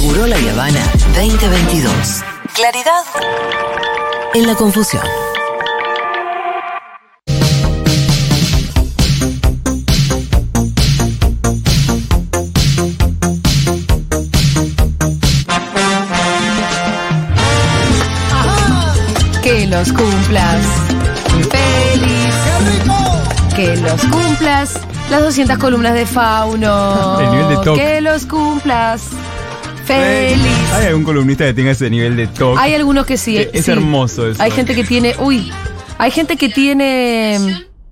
Seguro La Habana 2022. Claridad en la confusión. Que los cumplas. Feliz. Que los cumplas. Las 200 columnas de Fauno. El nivel de toque. Que los cumplas. Feliz. ¿Hay algún columnista que tenga ese nivel de toque? Hay algunos que sí. Es sí. hermoso eso. Hay gente que tiene. Uy. Hay gente que tiene.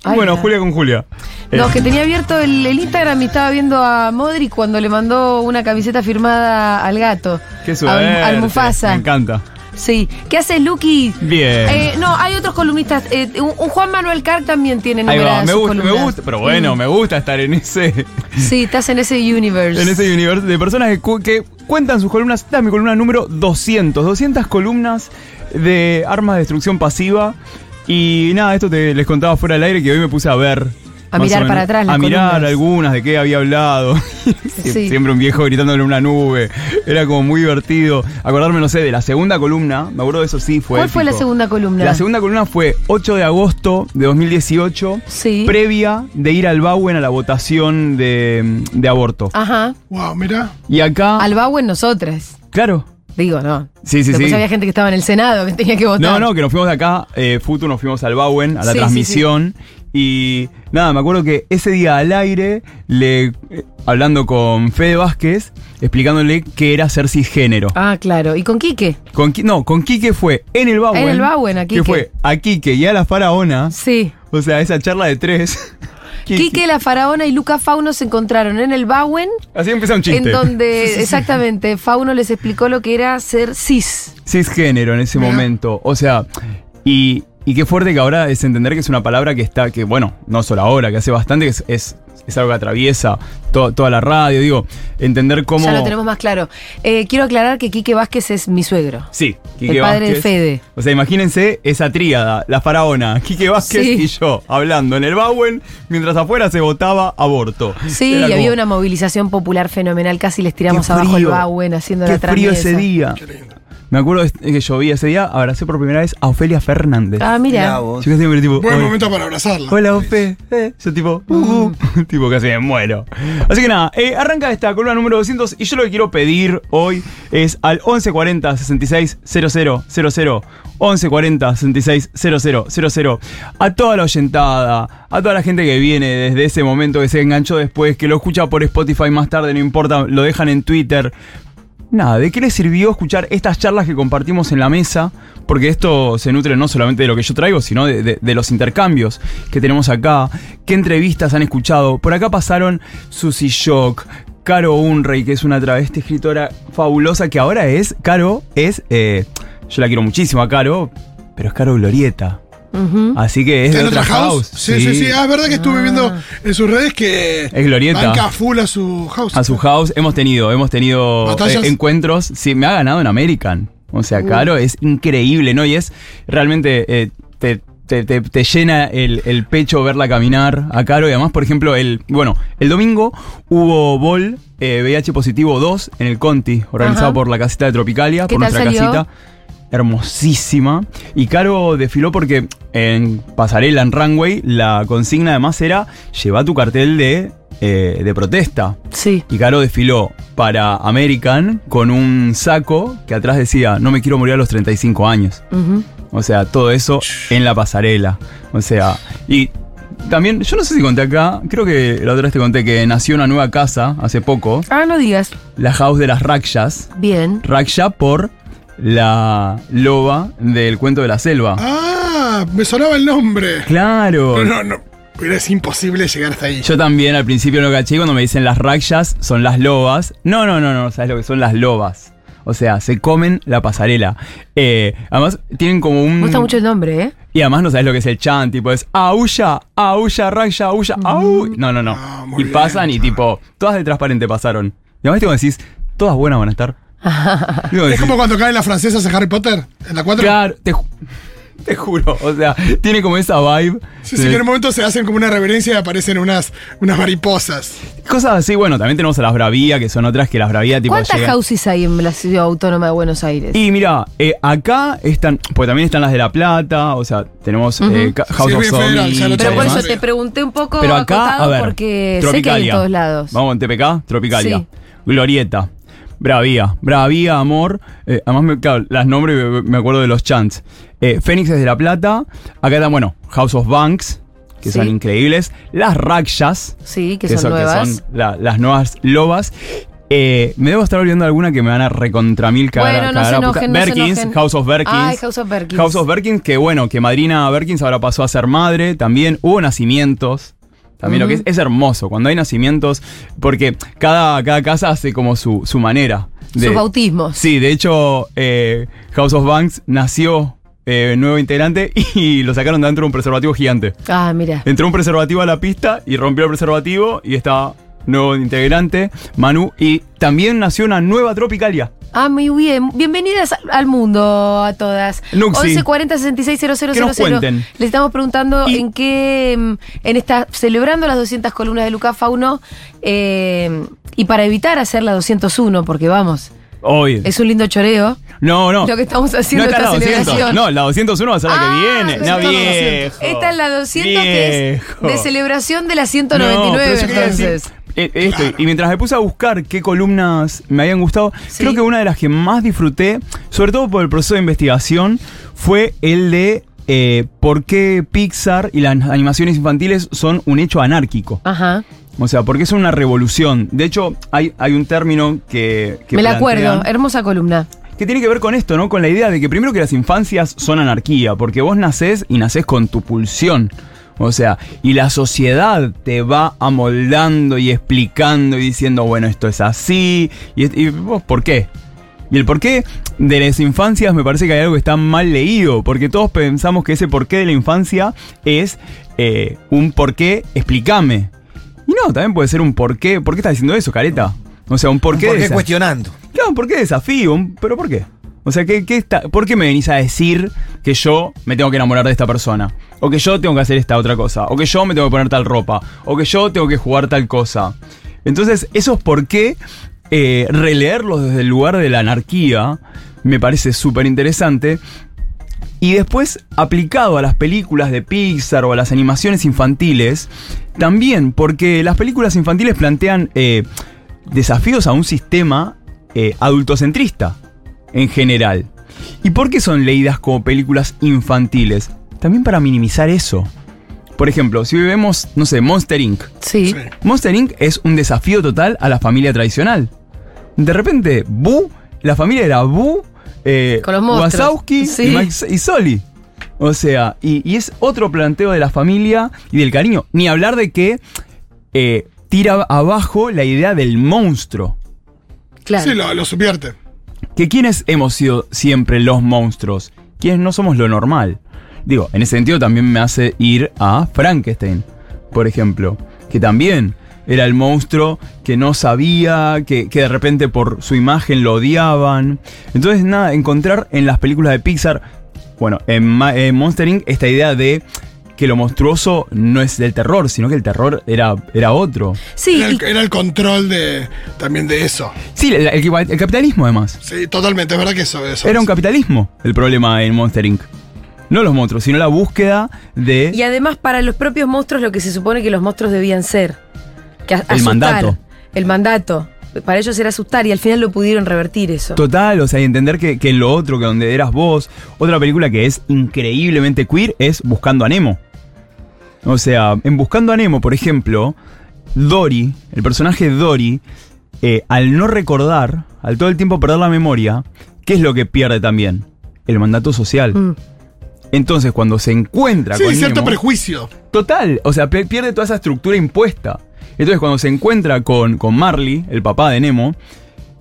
Ay, bueno, no. Julia con Julia. No, Eh, que tenía abierto el, el Instagram y estaba viendo a Modric cuando le mandó una camiseta firmada al gato. Qué Al, suerte. al Mufasa. Me encanta. Sí. ¿Qué haces, Lucky? Bien. Eh, no, hay otros columnistas. Eh, un, un Juan Manuel Carr también tiene Ahí va, me gusta, me gusta, pero bueno, Mm. me gusta estar en ese, Sí, estás en ese universe. en ese universo de personas que, cu- que cuentan sus columnas. Esta es mi columna número 200. 200 columnas de armas de destrucción pasiva. Y nada, esto te les contaba fuera del aire que hoy me puse a ver. A mirar menos, para atrás las A mirar columnas. algunas de qué había hablado. Sí. Siempre un viejo gritándole en una nube. Era como muy divertido. Acordarme, no sé, de la segunda columna. Me acuerdo de eso sí, fue. ¿Cuál fue la segunda columna? La segunda columna fue 8 de agosto de 2018, Sí. previa de ir al Bauen a la votación de, de aborto. Ajá. Wow, mira. Y acá, Al Bau en nosotras. claro. Digo, no. Sí, sí, Después sí. había gente que estaba en el Senado que tenía que votar. No, no, que nos fuimos de acá, eh, Futu, nos fuimos al Bauen, a la Sí, sí, transmisión. Y nada, me acuerdo que ese día al aire, le, eh, hablando con Fede Vázquez, explicándole qué era ser cisgénero. Ah, claro. ¿Y con Quique? Con, no, con Quique fue en el Bauen. En el Bauen, a Que Quique. fue a Quique y a la faraona. Sí. O sea, esa charla de tres. Quique, la faraona y Luca Fauno se encontraron en el Bauen, Así empieza un chiste. en donde exactamente Fauno les explicó lo que era ser cis. cisgénero en ese momento. O sea, y, y qué fuerte que ahora es entender que es una palabra que está, que bueno, no solo ahora, que hace bastante, que es, es, es algo que atraviesa to- toda la radio. Digo, entender cómo. Ya lo tenemos más claro. Eh, quiero aclarar que Quique Vázquez es mi suegro. Sí, El padre de Fede. O sea, imagínense esa tríada, la faraona, Quique Vázquez Sí. y yo, hablando en el Bauen, mientras afuera se votaba aborto. Sí, Era y había una movilización popular fenomenal. Casi les tiramos qué abajo el frío, Bauen haciendo Qué la frío tramesa. ese día. Me acuerdo de- que llovía ese día, abracé por primera vez a Ofelia Fernández. Ah, mira. Yo casi siempre tipo. Buen "Ay, momento para abrazarla. Hola, Ofe. Eh, yo tipo, uh, uh, tipo casi me muero. Así que nada, eh, arranca esta columna número 200 y yo lo que quiero pedir hoy es al 1140 66 00 00 1140 66 00 00 a toda la oyentada, a toda la gente que viene desde ese momento que se enganchó después, que lo escucha por Spotify más tarde, no importa, lo dejan en Twitter. Nada, ¿de qué les sirvió escuchar estas charlas que compartimos en la mesa? Porque esto se nutre no solamente de lo que yo traigo, sino de, los intercambios que tenemos acá. ¿Qué entrevistas han escuchado? Por acá pasaron Susie Shock, Caro Unrey, que es una travesti escritora fabulosa, que ahora es, Caro, es, eh, yo la quiero muchísimo Caro, pero es Caro Glorieta. Así que es ¿Está de en otra otra house? house. Sí, sí, sí. Ah, es verdad que estuve viendo en sus redes que. Es Glorieta. Banca full a su house. A su house hemos tenido, hemos tenido eh, encuentros. Sí, me ha ganado en American. O sea, Uh. Caro es increíble, ¿no? Y es realmente eh, te, te- te- te llena el, el pecho verla caminar a Caro. Y además, por ejemplo, el bueno, el domingo hubo Bol eh, VIH positivo 2 en el Conti, organizado Ajá. por la casita de Tropicalia, ¿Qué por tal nuestra salió? casita. Hermosísima. Y Caro desfiló porque en pasarela, en runway, la consigna además era lleva tu cartel de, eh, de protesta. Sí. Y Caro desfiló para American con un saco que atrás decía, no me quiero morir a los 35 años. O sea, todo eso en la pasarela. O sea, y también, yo no sé si conté acá, creo que la otra vez te conté que nació una nueva casa hace poco, Ah, no digas. la house de las Rakshas. Bien. Raksha por la loba del cuento de la selva. Ah, me sonaba el nombre. Claro. No, no, no. Pero es imposible llegar hasta ahí. Yo también al principio no caché cuando me dicen las Rakshas son las lobas. No, no, no, no, ¿sabes lo que son las lobas? O sea, se comen la pasarela. Eh, además, tienen como un. Me gusta mucho el nombre, ¿eh? Y además no sabes lo que es el chant, tipo es aulla, aulla, raksha, aulla, au. No, no, no. Ah, y bien, pasan y tipo, todas de transparente pasaron. Y además que decís, todas buenas van a estar. Digo, Es como cuando caen las francesas en Harry Potter, en la 4. Claro, te ju- Te juro, o sea, tiene como esa vibe. Sí, sí, que en un momento se hacen como una reverencia y aparecen unas, unas mariposas. Cosas así, bueno, también tenemos a las Bravía, que son otras que las Bravía tipo ¿Cuántas llegan- houses hay en la ciudad autónoma de Buenos Aires? Y mira, eh, acá están, pues también están las de La Plata, o sea, tenemos eh, House Sí, of Pero por demás. eso te pregunté un poco Pero acá, acotado a ver, porque sé que hay en todos lados. Vamos en TPK, Tropicalia. Sí. Glorieta. Bravía, Bravía, Amor. Eh, además, me, claro, las nombres me, me acuerdo de los chants. Eh, Fénix de La Plata. Acá están, bueno, House of Banks, que Sí. son increíbles. Las Rakshas, Sí, que, son, que nuevas. son la- las nuevas lobas. Eh, me debo estar olvidando alguna que me van a recontra mil cagar, Bueno, no se enojen, Berkins. House of Berkins. Ay, House of Berkins. House of Berkins, que bueno, que madrina Berkins ahora pasó a ser madre. También hubo nacimientos. También lo que es, es hermoso cuando hay nacimientos, porque cada, cada casa hace como su, su manera. de- Sus bautismos. Sí, de hecho, eh, House of Banks nació eh, nuevo integrante y lo sacaron de dentro de un preservativo gigante. Ah, mira. Entró un preservativo a la pista y rompió el preservativo y está nuevo integrante, Manu. Y también nació una nueva Tropicalia. Ah, muy bien. Bienvenidas al, mundo a todas. Nuxi. 1140 66 Que nos cuenten. Le estamos preguntando Y- en qué. mm, En esta. Celebrando las 200 columnas de Lucas Fauno. eh, y para evitar hacer la 201, porque vamos, Hoy. es un lindo choreo. no, no. lo que estamos haciendo no está esta la 200. celebración. No, la 201 va a ser la Ah, que viene. No, 200. viejo. Esta es la 200 que es Viejo. de celebración de la No, 199, pero yo quería decir, entonces. Eh, esto, y mientras me puse a buscar qué columnas me habían gustado, Sí. creo que una de las que más disfruté, sobre todo por el proceso de investigación, fue el de eh, por qué Pixar y las animaciones infantiles son un hecho anárquico. Ajá. O sea, porque es una revolución. De hecho, hay, hay un término que... que Me la acuerdo. Hermosa columna. que tiene que ver con esto, ¿no? Con la idea de que primero que las infancias son anarquía, porque vos nacés y nacés con tu pulsión. O sea, y la sociedad te va amoldando y explicando y diciendo, bueno, esto es así. Y, vos, ¿por qué? Y el porqué de las infancias me parece que hay algo que está mal leído, porque todos pensamos que ese porqué de la infancia es eh, un porqué, explícame. Y no, también puede ser un porqué. ¿Por qué estás diciendo eso, careta? O sea, un porqué. ¿Por de qué esa- cuestionando? Claro, ¿por qué desafío? Un- ¿Pero por qué? O sea, ¿qué, está, ¿por qué me venís a decir que yo me tengo que enamorar de esta persona? O que yo tengo que hacer esta otra cosa. O que yo me tengo que poner tal ropa. O que yo tengo que jugar tal cosa. Entonces, esos por qué eh, releerlos desde el lugar de la anarquía me parece súper interesante. Y después, aplicado a las películas de Pixar o a las animaciones infantiles, también, porque las películas infantiles plantean eh, desafíos a un sistema eh, adultocentrista en general. ¿Y por qué son leídas como películas infantiles? También para minimizar eso. Por ejemplo, si vemos, no sé, Monster Inc. Sí. Monster Inc. es un desafío total a la familia tradicional. De repente, Boo, la familia era Boo, eh, Con los monstruos. Wazowski Sí. y, Sully. O sea, y, y es otro planteo de la familia y del cariño. Ni hablar de que eh, tira abajo la idea del monstruo. Claro. Sí, lo, lo subvierte. Que quienes hemos sido siempre los monstruos, quienes no somos lo normal. Digo, en ese sentido también me hace ir a Frankenstein, por ejemplo, que también era el monstruo que no sabía, que, que de repente por su imagen lo odiaban. Entonces, nada, encontrar en las películas de Pixar, bueno, en, en Monster Inc. esta idea de que lo monstruoso no es del terror, sino que el terror era, era otro. Sí, Era y- el, era el control de también de eso. Sí, el, el- el capitalismo además. Sí, totalmente, es verdad que eso, eso Era un capitalismo el problema en Monster Inc. No los monstruos, sino la búsqueda de Y además para los propios monstruos lo que se supone que los monstruos debían ser. Que a- El asustar. mandato. El mandato. Para ellos era asustar y al final lo pudieron revertir eso. total, o sea, y entender que, que en lo otro, que donde eras vos. Otra película que es increíblemente queer es Buscando a Nemo. O sea, en Buscando a Nemo, por ejemplo, Dory, el personaje de Dory, eh, al no recordar, al todo el tiempo perder la memoria, ¿qué es lo que pierde también? El mandato social. Mm. Entonces, cuando se encuentra Sí, con cierto Nemo, prejuicio. Total, o sea, pierde toda esa estructura impuesta. Entonces, cuando se encuentra con, con Marley, el papá de Nemo,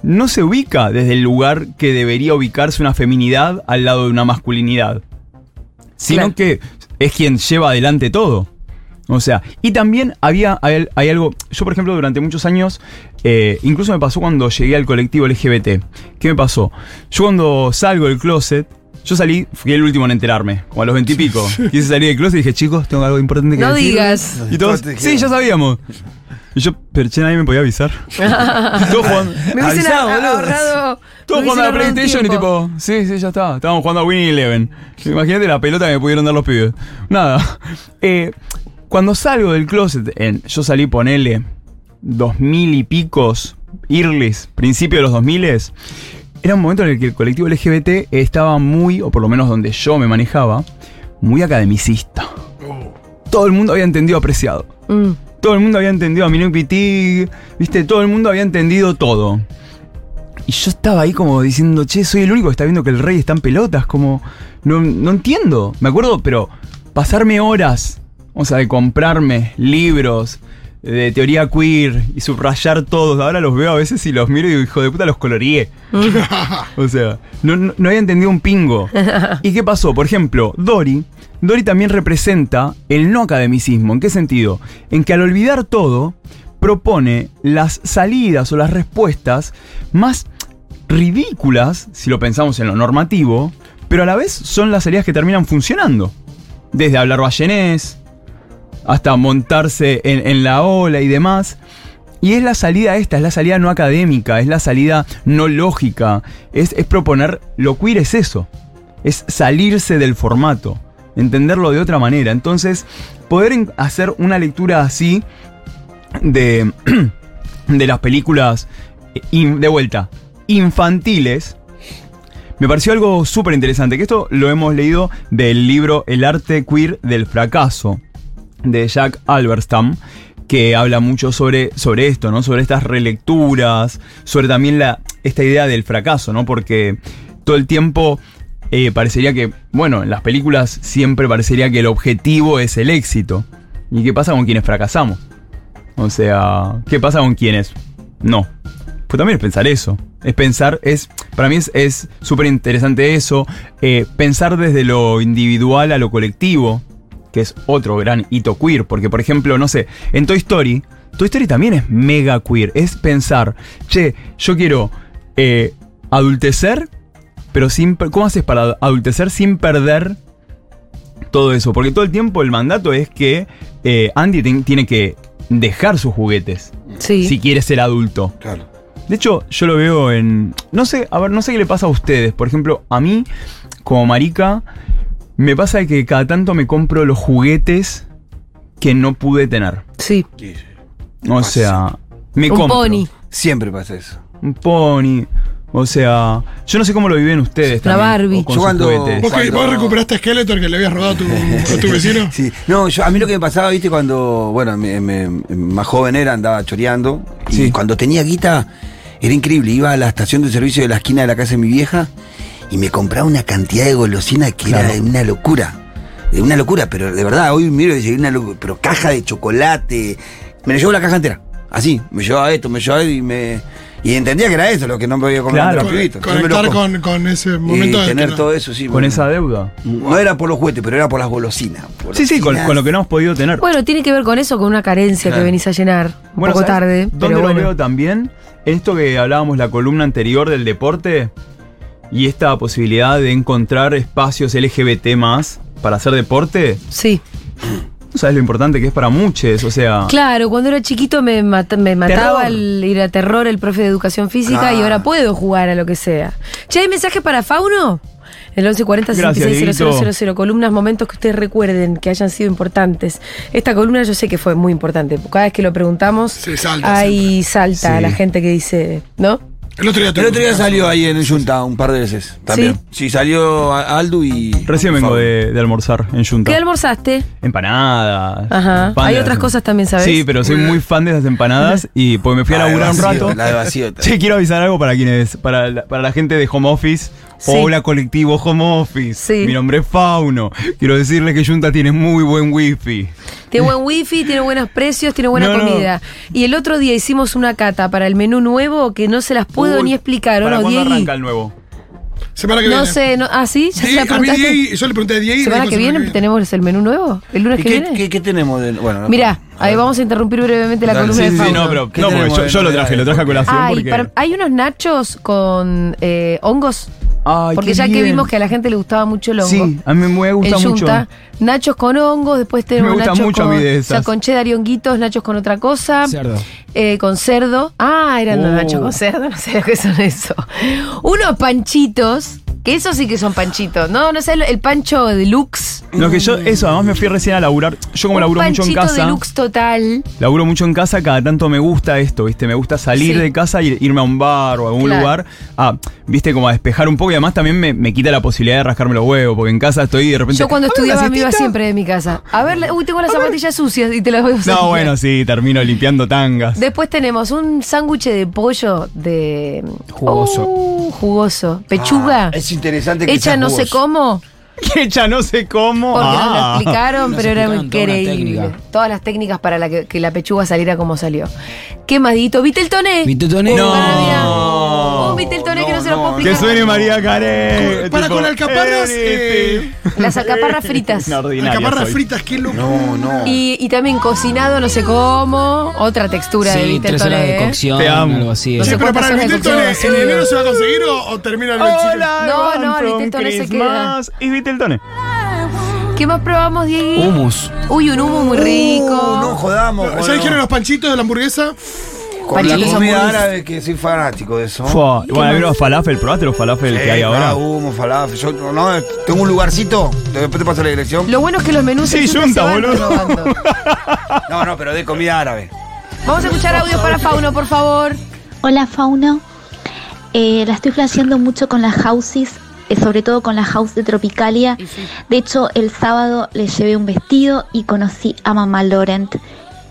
no se ubica desde el lugar que debería ubicarse una feminidad al lado de una masculinidad. Sino Claro. que es quien lleva adelante todo. O sea, y también había hay, hay algo. Yo, por ejemplo, durante muchos años, eh, incluso me pasó cuando llegué al colectivo LGBT. ¿Qué me pasó? Yo, cuando salgo del closet, Yo salí, fui el último en enterarme, como a los veintipico. Quise salir del closet y dije, chicos, tengo algo importante que No decir. digas. Y todos, sí, ya sabíamos. Y yo, pero che, nadie me podía avisar. todos jugando, Me hubiesen Avisá, a- boludo. ahorrado. todos jugando a la PlayStation y tipo, sí, sí, ya está. Estábamos jugando a Winnie Eleven. Imagínate la pelota que me pudieron dar los pibes. Nada. Eh, cuando salgo del closet, en, yo salí, ponele, dos mil y picos, Irlis, principio de los dos miles, era un momento en el que el colectivo LGBT estaba muy, o por lo menos donde yo me manejaba, muy academicista. Todo el mundo había entendido apreciado. Mm. Todo el mundo había entendido a Minuk Pitig, viste, todo el mundo había entendido todo. Y yo estaba ahí como diciendo, che, soy el único que está viendo que el rey está en pelotas, como, no, no entiendo. Me acuerdo, pero pasarme horas, o sea, de comprarme libros de teoría queer y subrayar todos, ahora los veo a veces y los miro y digo, hijo de puta, los coloreé. o sea, no, no- no había entendido un pingo. ¿Y qué pasó? Por ejemplo, Dory. Dory también representa el no academicismo. ¿En qué sentido? En que al olvidar todo, propone las salidas o las respuestas más ridículas, si lo pensamos en lo normativo, pero a la vez son las salidas que terminan funcionando. Desde hablar ballenés, hasta montarse en, la ola y demás. Y es la salida esta, es la salida no académica, es la salida no lógica, es, es proponer, lo queer es eso, es salirse del formato, entenderlo de otra manera. Entonces, poder hacer una lectura así de, de las películas, eh, de vuelta, infantiles, me pareció algo súper interesante, que esto lo hemos leído del libro El arte queer del fracaso, de Jack Alberstam, que habla mucho sobre, sobre esto, ¿no? Sobre estas relecturas, sobre también la, esta idea del fracaso, ¿no? Porque todo el tiempo eh, parecería que, bueno, en las películas siempre parecería que el objetivo es el éxito. ¿Y qué pasa con quienes fracasamos? O sea, ¿qué pasa con quienes no? Pues también es pensar eso. Es pensar, es. Para mí es súper interesante eso. eh, pensar desde lo individual a lo colectivo. Que es otro gran hito queer. Porque, por ejemplo, no sé, en Toy Story. Toy Story también es mega queer. Es pensar, che, yo quiero eh, adultecer. Pero sin. ¿Cómo haces para adultecer sin perder todo eso? Porque todo el tiempo el mandato es que eh, Andy ten- tiene que dejar sus juguetes Sí. si quiere ser adulto. Claro. De hecho, yo lo veo en. No sé, a ver, no sé qué le pasa a ustedes. Por ejemplo, a mí, como marica, me pasa que cada tanto me compro los juguetes que no pude tener. Sí. O sea, me Un compro. pony. Siempre pasa eso. Un pony. O sea, yo no sé cómo lo viven ustedes también. Barbie. o con Yo sus cuando- juguetes. ¿Vos, que- Cuando- vos recuperaste a Skeletor que le habías robado a tu, a tu vecino? Sí. No, yo, a mí lo que me pasaba, viste, cuando, bueno, me- me- más joven era, andaba choreando. Y Sí. cuando tenía guita, era increíble. Iba a la estación de servicio de la esquina de la casa de mi vieja y me compraba una cantidad de golosinas que Claro. era una locura. Eh, Una locura, pero de verdad, hoy miro y una locura, pero caja de chocolate. Me lo llevó la caja entera. Así, me llevaba esto, me llevaba y me. Y entendía que era eso lo que no me podía comer Claro. Conectar con, con ese y momento de tener que- todo eso, sí. Con bueno. esa deuda. No era por los juguetes, pero era por las golosinas. Sí, sí, con, con lo que no hemos podido tener. Bueno, tiene que ver con eso, con una carencia Claro. que venís a llenar. Un Bueno, poco ¿sabes tarde. ¿Dónde pero lo bueno. veo también? Esto que hablábamos la columna anterior del deporte y esta posibilidad de encontrar espacios LGBT más para hacer deporte. Sí. ¿No sabes lo importante que es para muchos? O sea, Claro, cuando era chiquito me, me mataba el ir a terror el profe de educación física y ahora puedo jugar a lo que sea. Che, ¿hay mensaje para Fauno? El 1140 Gracias, 660000 columnas, momentos que ustedes recuerden que hayan sido importantes. Esta columna yo sé que fue muy importante. Cada vez que lo preguntamos, salta ahí salta Sí. la gente que dice, ¿no? El otro día, El otro día salió ahí en Junta un par de veces también. Sí, salió a- Aldo y. recién vengo de, de almorzar en Junta. ¿Qué almorzaste? Empanadas. Ajá. Hay otras cosas también, ¿sabes? Sí, pero soy muy fan de esas empanadas y porque me fui a laburar un rato. La de vacío. Che, quiero avisar algo para quienes, para la, para la gente de home office Sí. o la colectivo home office. Sí. Mi nombre es Fauno. Quiero decirles que Junta tiene muy buen wifi. Tiene buen wifi, tiene buenos precios, tiene buena No, no. comida. Y el otro día hicimos una cata para el menú nuevo que no se las puedo Uy, ni explicar, ¿o ¿Para no, arranca el nuevo? Semana que No viene. sé, no, ah, sí, ya se Diego- la a mí preguntaste. Diego- yo le pregunté a Diego. y me Semana dijo que viene semana tenemos el menú nuevo, el lunes ¿Y que qué, viene. qué- qué tenemos de.? Bueno, no- Mirá, a ahí ver. vamos a interrumpir brevemente la columna Sí, de sí, Fauno. no, pero ¿Qué no, porque yo, yo lo traje, lo traje a colación Ay, porque. para- hay unos nachos con eh, hongos. Ay, Porque ya que vimos que a la gente le gustaba mucho el hongo. Sí, a mí me gusta el mucho. nachos con hongos, después tenemos Me gusta nachos mucho a con, mí de o sea, esas. con cheddar y honguitos, nachos con otra cosa, Cerdo. eh, con cerdo. Ah, eran los Oh. nachos con cerdo, no sé lo que son eso. Unos panchitos, que esos sí que son panchitos, ¿no? No sé, el pancho deluxe. No, que yo, eso, además me fui recién a laburar. Yo como un laburo mucho en panchito casa. deluxe total. Laburo mucho en casa, cada tanto me gusta esto, ¿viste? Me gusta salir Sí. de casa y irme a un bar o a algún Claro. lugar. Ah, ¿viste? Como a despejar un poco y además también me, me quita la posibilidad de rascarme los huevos, porque en casa estoy y de repente. Yo cuando "A ver, una estudiaba me iba siestita". siempre de mi casa. A ver, uy, tengo las zapatillas sucias y te las voy a usar. No, bueno, sí, termino limpiando tangas. Después tenemos un sándwich de pollo de. Jugoso. Uh, jugoso. Pechuga. Ah, es interesante que Hecha no sé cómo. Que hecha no sé cómo. Porque nos lo Ah. explicaron, Nos pero era explicaron toda increíble. técnica. Todas las técnicas para la que, que la pechuga saliera como salió. ¿Qué más, Dito? ¿Viste el toné? ¿Viste el toné? No. Oh, ¿viste el toné que no se lo puedo Que explicar? suene María Carey. Con- para con alcaparras, eh, Las alcaparras fritas. Alcaparras soy. fritas, qué loco. No, no. Y, y también cocinado, no sé cómo. Otra textura de Sí, viste el tres horas de ¿eh? cocción, Te amo. algo así. No pero para el de Viteltoné. ¿en enero se va a conseguir o, o termina el 25? Hola, No, no, el Viteltoné se Christmas. ¿Qué más probamos, Diego? Humus. Uy, un humo muy rico. Uh, no jodamos. ¿Ya dijeron los panchitos de la hamburguesa? Con la comida árabe que soy fanático de eso. Fua, Bueno, hay unos falafel, ¿probaste los falafel que hay ahora? humo, falafel. Yo no, tengo un lugarcito, después te paso la dirección. Lo bueno es que los menús Sí, en Junta se van boludo. renovando. No, no, pero de comida árabe. Vamos a escuchar audios para Fauno, por favor. Hola Fauno, Eh, la estoy flasheando mucho con las houses, sobre todo con la house de Tropicalia. De hecho, el sábado le llevé un vestido y conocí a mamá Laurent.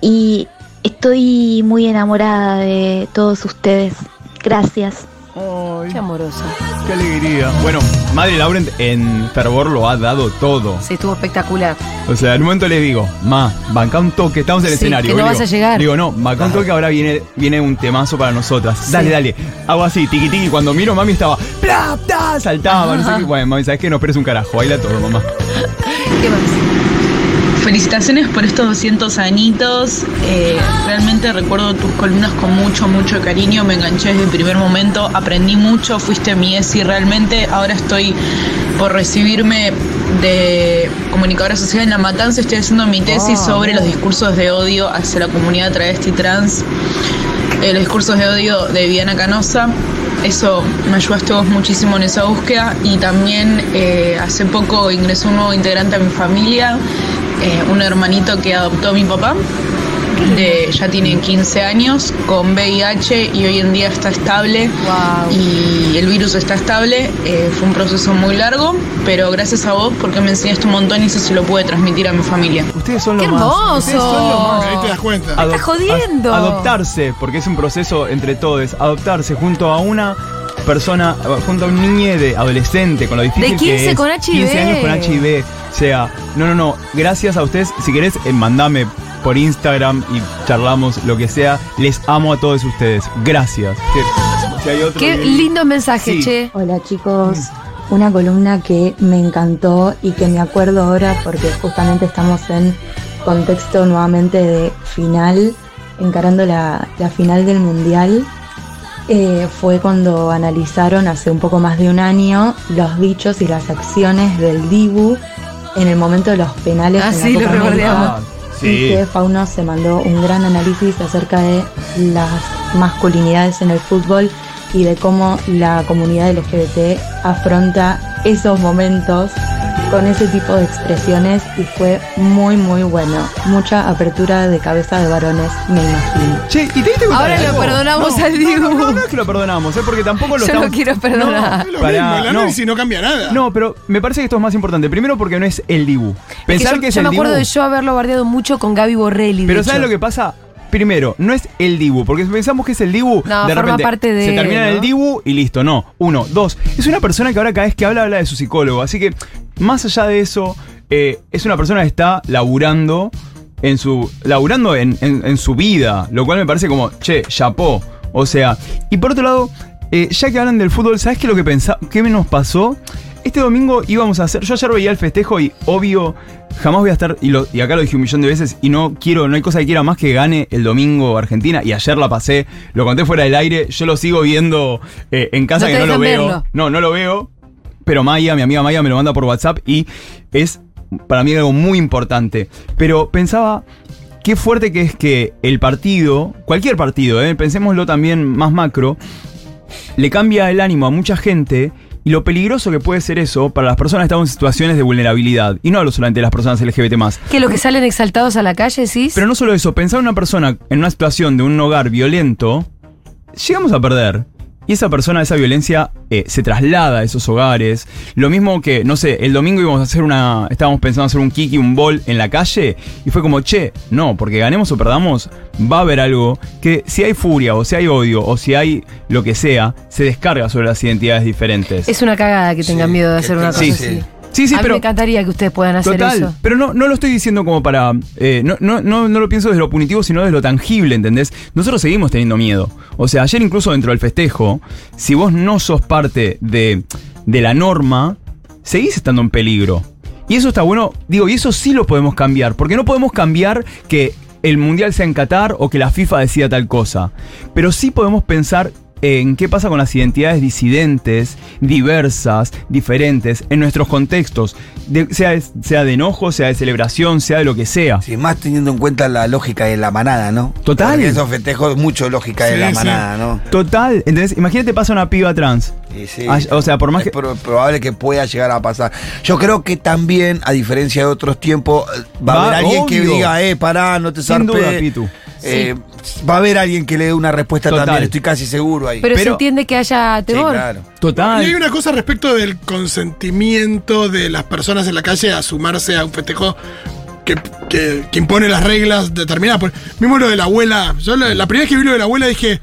Y estoy muy enamorada de todos ustedes. Gracias. Ay, Qué amoroso. qué alegría. Bueno, Madre Laurent en Fervor lo ha dado todo. Sí, estuvo espectacular. O sea, en un momento le digo, ma, banca un toque, estamos en el Sí, escenario. que no vas digo- a llegar. Digo, no, banca un toque, ahora viene, viene un temazo para nosotras. Dale, dale. Hago así, tiqui tiqui. Cuando miro, mami estaba, ¡plap! ¡ta! Saltaba, no sé qué. Bueno, mami, ¿sabes qué? No esperes un carajo, baila todo, mamá. ¿Qué más? Felicitaciones por estos 200 añitos. Eh, realmente recuerdo tus columnas con mucho, mucho cariño. Me enganché desde el primer momento. Aprendí mucho. Fuiste mi ESI realmente. Ahora estoy por recibirme de comunicadora social en La Matanza. Estoy haciendo mi tesis sobre los discursos de odio hacia la comunidad travesti trans. Eh, los discursos de odio de Viviana Canosa. Eso me ayudaste vos muchísimo en esa búsqueda y también eh, hace poco ingresó un nuevo integrante a mi familia, eh, un hermanito que adoptó a mi papá, de, ya tiene 15 años, con VIH y hoy en día está estable Wow. y el virus está estable. Eh, fue un proceso muy largo, pero gracias a vos porque me enseñaste un montón y eso se lo pude transmitir a mi familia. Ustedes son lo ¡Qué más. Ustedes son lo más. Ahí te das cuenta. Me estás jodiendo. a- adoptarse, porque es un proceso entre todos. Adoptarse junto a una persona, junto a un niño de adolescente, con lo difícil De que 15 es. con HIV. 15 años con HIV. O sea, no, no, no. Gracias a ustedes. Si querés, eh, mandame por Instagram y charlamos lo que sea. Les amo a todos ustedes. Gracias. Que- si hay otro Qué que- lindo mensaje, Sí. che. Hola chicos, una columna que me encantó y que me acuerdo ahora porque justamente estamos en contexto nuevamente de final, encarando la, la final del mundial. Eh, fue cuando analizaron hace un poco más de un año los dichos y las acciones del Dibu en el momento de los penales Ah, en sí, la lo América. Y que Fauno se mandó un gran análisis acerca de las masculinidades en el fútbol y de cómo la comunidad LGBT afronta esos momentos con ese tipo de expresiones y fue muy muy bueno. Mucha apertura de cabeza de varones, me imagino. Che, ¿y te diste cuenta Ahora de lo perdonamos No, al Dibu. No, no, no es que lo perdonamos, ¿eh? porque tampoco lo Yo no estamos- quiero perdonar. Es lo Pará, mismo, el no. análisis no cambia nada. No, pero me parece que esto es más importante. Primero porque no es el Dibu. Pensar yo, que, es yo el me acuerdo Dibu. de yo haberlo bardeado mucho con Gaby Borrelli. Pero. ¿sabes lo que pasa? Primero, no es el Dibu, porque si pensamos que es el Dibu, No, de forma repente parte de, se termina en ¿no? el Dibu y listo. No, uno, dos. Es una persona que ahora cada vez que habla, habla de su psicólogo. Así que, más allá de eso, eh, es una persona que está laburando en su. laburando en, en- en su vida. Lo cual me parece como, che, chapó. O sea, y por otro lado, eh, ya que hablan del fútbol, ¿sabes qué es lo que pensa, qué nos pasó? Este domingo íbamos a hacer. Yo ayer veía el festejo y obvio, jamás voy a estar. Y, lo- y acá lo dije un millón de veces. Y no quiero, no hay cosa que quiera más que gane el domingo Argentina. Y ayer la pasé, lo conté fuera del aire. Yo lo sigo viendo eh, en casa No que no lo veo. No, no lo veo. Pero Maya, mi amiga Maya, me lo manda por WhatsApp y es para mí algo muy importante. Pero pensaba, qué fuerte que es que el partido, cualquier partido, ¿eh? pensémoslo también más macro, le cambia el ánimo a mucha gente y lo peligroso que puede ser eso para las personas que están en situaciones de vulnerabilidad. Y no hablo solamente de las personas LGBT Que los que salen exaltados a la calle, sí. Pero no solo eso, pensar en una persona en una situación de un hogar violento, llegamos a perder. Y esa persona, esa violencia, eh, se traslada a esos hogares. Lo mismo que, no sé, el domingo íbamos a hacer una. Estábamos pensando hacer un kiki, un bol en la calle. Y fue como, che, no, porque ganemos o perdamos, va a haber algo que si hay furia, o si hay odio, o si hay lo que sea, se descarga sobre las identidades diferentes. Es una cagada que tengan Sí, miedo de hacer una cosa así. Sí. Sí, mí pero. me encantaría que ustedes puedan hacer Total, eso. pero no, no lo estoy diciendo como para. eh, no, no, no, no lo pienso desde lo punitivo, sino desde lo tangible, ¿entendés? Nosotros seguimos teniendo miedo. O sea, ayer incluso dentro del festejo, si vos no sos parte de, de la norma, seguís estando en peligro. Y eso está bueno, digo, y eso sí lo podemos cambiar, porque no podemos cambiar que el mundial sea en Qatar o que la FIFA decida tal cosa. Pero sí podemos pensar en qué pasa con las identidades disidentes, diversas, diferentes, en nuestros contextos, de- sea, sea de enojo, sea de celebración, sea de lo que sea. Sí, más teniendo en cuenta la lógica de la manada, ¿no? Total. Porque esos festejos, mucho lógica de la sí. manada, ¿no? Total, ¿entendés? Imagínate pasa una piba trans. Sí, Ah, o sea, por más es que- probable que pueda llegar a pasar. Yo creo que también, a diferencia de otros tiempos, va, a haber alguien que diga, eh, pará, no te Sin zarpe. duda, Pitu. Eh, Va a haber alguien que le dé una respuesta Total. también, estoy casi seguro ahí. Pero, se entiende que haya sí, temor. claro. Total. Y hay una cosa respecto del consentimiento de las personas en la calle a sumarse a un festejo que, que- que impone las reglas determinadas. Mismo lo de la abuela. Yo la, la primera vez que vi lo de la abuela dije.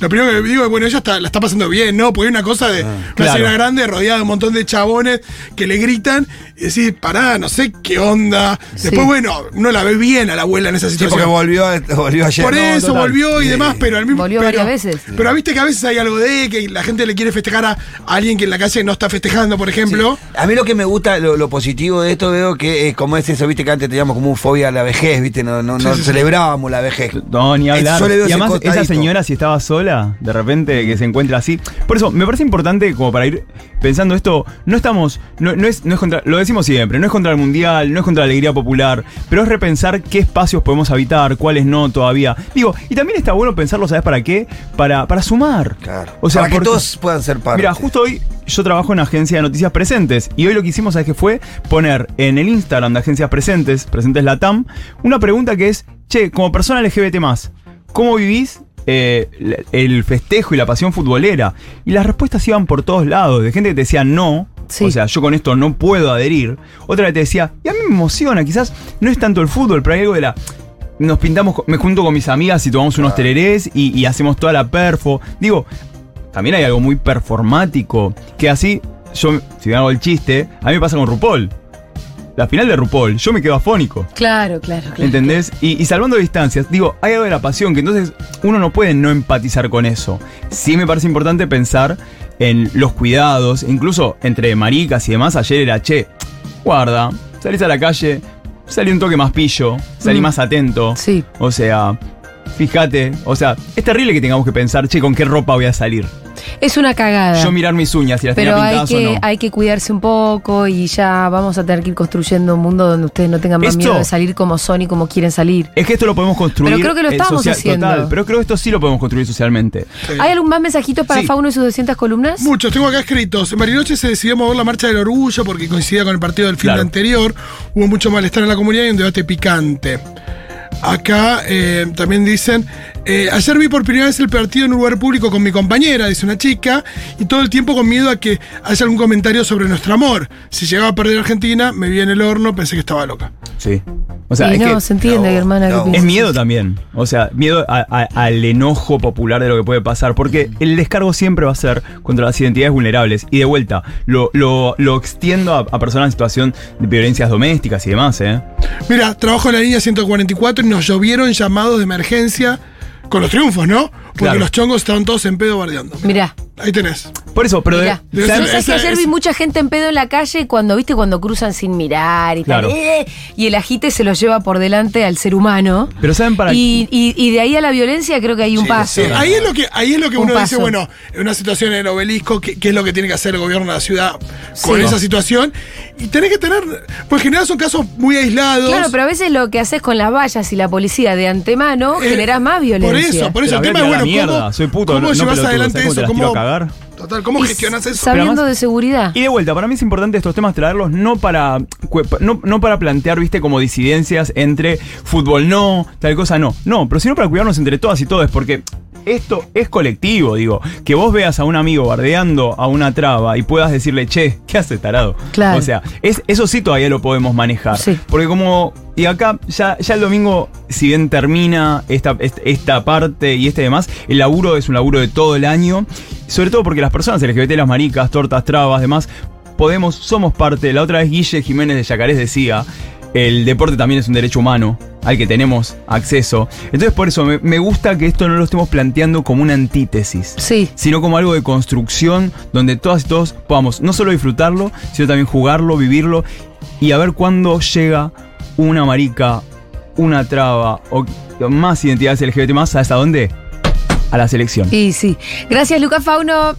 Lo primero que digo es, bueno, ella está, la está pasando bien, ¿no? Porque hay una cosa de una Ah, claro. señora grande rodeada de un montón de chabones que le gritan y decís, pará, no sé qué onda. Después, Sí. bueno, uno la ve bien a la abuela en esa Sí, porque situación. volvió, volvió ayer. Por No, eso total. volvió y Sí. demás, pero al mismo Volvió pero- varias veces. Pero viste que a veces hay algo de que la gente le quiere festejar a alguien que en la calle no está festejando, por ejemplo. A mí lo que me gusta, lo, lo positivo de esto, veo que es como es eso, viste que antes teníamos como un fobia a la vejez, viste, no, no, no sí, sí. celebrábamos la vejez. No, ni hablar. Y además, esa señora, si estaba sola, de repente que se encuentra así. Por eso, me parece importante, como para ir pensando esto, no estamos. No, no es, no es contra. Lo decimos siempre, no es contra el mundial, no es contra la alegría popular, pero es repensar qué espacios podemos habitar, cuáles no todavía. Digo, y también está bueno pensarlo, ¿sabes para qué? Para, para sumar. Claro. O sea, Para que todos puedan ser parte. Mira, justo hoy yo trabajo en agencia de noticias presentes y hoy lo que hicimos, ¿sabes qué fue? Poner en el Instagram de agencias presentes, presentes Latam, una pregunta que es, che, como persona LGBT ¿cómo vivís eh, el festejo y la pasión futbolera? Y las respuestas iban por todos lados, de gente que te decía no. Sí. O sea, yo con esto no puedo adherir. Otra que te decía, y a mí me emociona, quizás no es tanto el fútbol, pero hay algo de la. Nos pintamos, me junto con mis amigas y tomamos unos tererés y, y hacemos toda la perfo. Digo, también hay algo muy performático. Que así, yo, si me hago el chiste, a mí me pasa con RuPaul. La final de RuPaul, yo me quedo afónico. Claro, claro, claro. ¿Entendés? Y, y salvando distancias, digo, hay algo de la pasión que entonces uno no puede no empatizar con eso. Sí me parece importante pensar en los cuidados, incluso entre maricas y demás. Ayer era, che, guarda, salís a la calle, salí un toque más pillo, salí Mm. más atento. Sí. O sea, fíjate, o sea, es terrible que tengamos que pensar, che, ¿con qué ropa voy a salir? Es una cagada. Yo mirar mis uñas, si las pero tenía hay pintadas que, o no. hay que cuidarse un poco y ya vamos a tener que ir construyendo un mundo donde ustedes no tengan más Esto- miedo de salir como son y como quieren salir. Es que esto lo podemos construir. Pero creo que lo eh, estamos social- haciendo. Total, pero creo que esto sí lo podemos construir socialmente. ¿Hay algún más mensajitos para Sí. Fauno y sus 200 columnas? Muchos, tengo acá escritos. En Bariloche se decidió mover la marcha del orgullo porque coincidía con el partido del fin Claro. anterior. Hubo mucho malestar en la comunidad y un debate picante. Acá eh, también dicen, eh, ayer vi por primera vez el partido en un lugar público con mi compañera, dice una chica, y todo el tiempo con miedo a que haya algún comentario sobre nuestro amor. Si llegaba a perder Argentina, me vi en el horno, pensé que estaba loca. Sí. O sea, y es no, que se entiende, no, hermana. que no. es miedo también. O sea, miedo a- a- al enojo popular de lo que puede pasar. Porque el descargo siempre va a ser contra las identidades vulnerables. Y de vuelta, lo, lo, lo extiendo a, a personas en situación de violencias domésticas y demás, ¿eh? Mira, trabajo en la línea 144 y nos llovieron llamados de emergencia con los triunfos, ¿no? Porque Claro. los chongos estaban todos en pedo bardeando. Mirá, Ahí tenés. Por eso, pero de- Mirá. Debe ¿saben- ser- ¿Sabes que esa- ayer vi mucha gente en pedo en la calle cuando, viste, cuando cruzan sin mirar y Claro. tal. eh, y el agite se lo lleva por delante al ser humano. Pero ¿saben para y, y- y de ahí a la violencia creo que hay un Sí, paso. sí. Ahí es lo que, ahí es lo que Un uno dice, bueno, en una situación en el obelisco, ¿qué, qué es lo que tiene que hacer el gobierno de la ciudad con Sí. esa situación? Y tenés que tener, pues en general son casos muy aislados. Claro, pero a veces lo que haces con las vallas y la policía de antemano Eh, generás más Por violencia. eso, por eso. El tema es, bueno, mierda, ¿cómo, soy puto, cómo no- llevas adelante ¿sabes cómo te eso? las tiro ¿Cómo, Total, ¿cómo Y gestionas eso? Sabiendo además- de seguridad. Y de vuelta, para mí es importante estos temas traerlos no para, no, no para plantear, viste, como disidencias entre fútbol no, tal cosa no. No, pero sino para cuidarnos entre todas y todos, porque esto es colectivo, digo. Que vos veas a un amigo bardeando a una traba y puedas decirle, che, ¿qué hace tarado? Claro. O sea, es, eso sí todavía lo podemos manejar. Sí. Porque como, y acá ya, ya el domingo, si bien termina esta, esta, parte y este demás, el laburo es un laburo de todo el año. Sobre todo porque las personas LGBT, las maricas, tortas, trabas, demás, podemos, somos parte. La otra vez Guille Jiménez de Yacarés decía, el deporte también es un derecho humano al que tenemos acceso. Entonces por eso me, me gusta que esto no lo estemos planteando como una antítesis Sí. sino como algo de construcción donde todas y todos podamos no solo disfrutarlo, sino también jugarlo, vivirlo y a ver cuándo llega una marica, una traba o más identidades LGBT más hasta dónde? A la selección. Y sí. Gracias, Lucas Fauno.